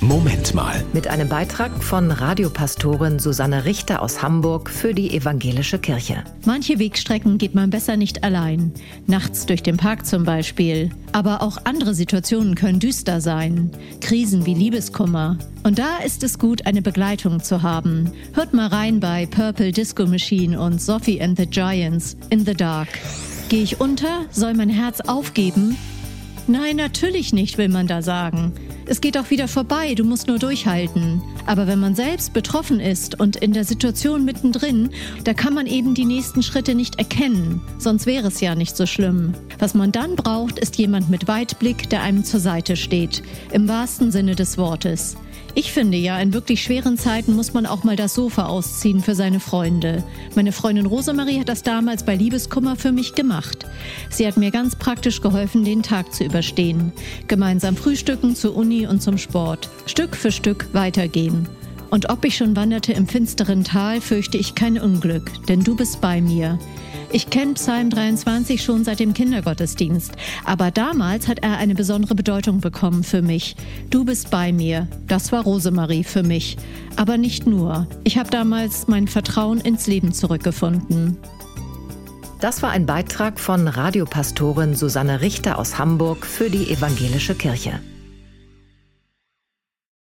Moment mal. Mit einem Beitrag von Radiopastorin Susanne Richter aus Hamburg für die Evangelische Kirche. Manche Wegstrecken geht man besser nicht allein. Nachts durch den Park zum Beispiel. Aber auch andere Situationen können düster sein. Krisen wie Liebeskummer. Und da ist es gut, eine Begleitung zu haben. Hört mal rein bei Purple Disco Machine und Sophie and the Giants in the Dark. Gehe ich unter? Soll mein Herz aufgeben? Nein, natürlich nicht, will man da sagen. Es geht auch wieder vorbei, du musst nur durchhalten. Aber wenn man selbst betroffen ist und in der Situation mittendrin, da kann man eben die nächsten Schritte nicht erkennen, sonst wäre es ja nicht so schlimm. Was man dann braucht, ist jemand mit Weitblick, der einem zur Seite steht, im wahrsten Sinne des Wortes. Ich finde ja, in wirklich schweren Zeiten muss man auch mal das Sofa ausziehen für seine Freunde. Meine Freundin Rosemarie hat das damals bei Liebeskummer für mich gemacht. Sie hat mir ganz praktisch geholfen, den Tag zu überstehen. Gemeinsam frühstücken, zur Uni und zum Sport. Stück für Stück weitergehen. Und ob ich schon wanderte im finsteren Tal, fürchte ich kein Unglück, denn du bist bei mir. Ich kenne Psalm 23 schon seit dem Kindergottesdienst, aber damals hat er eine besondere Bedeutung bekommen für mich. Du bist bei mir. Das war Rosemarie für mich. Aber nicht nur. Ich habe damals mein Vertrauen ins Leben zurückgefunden. Das war ein Beitrag von Radiopastorin Susanne Richter aus Hamburg für die Evangelische Kirche.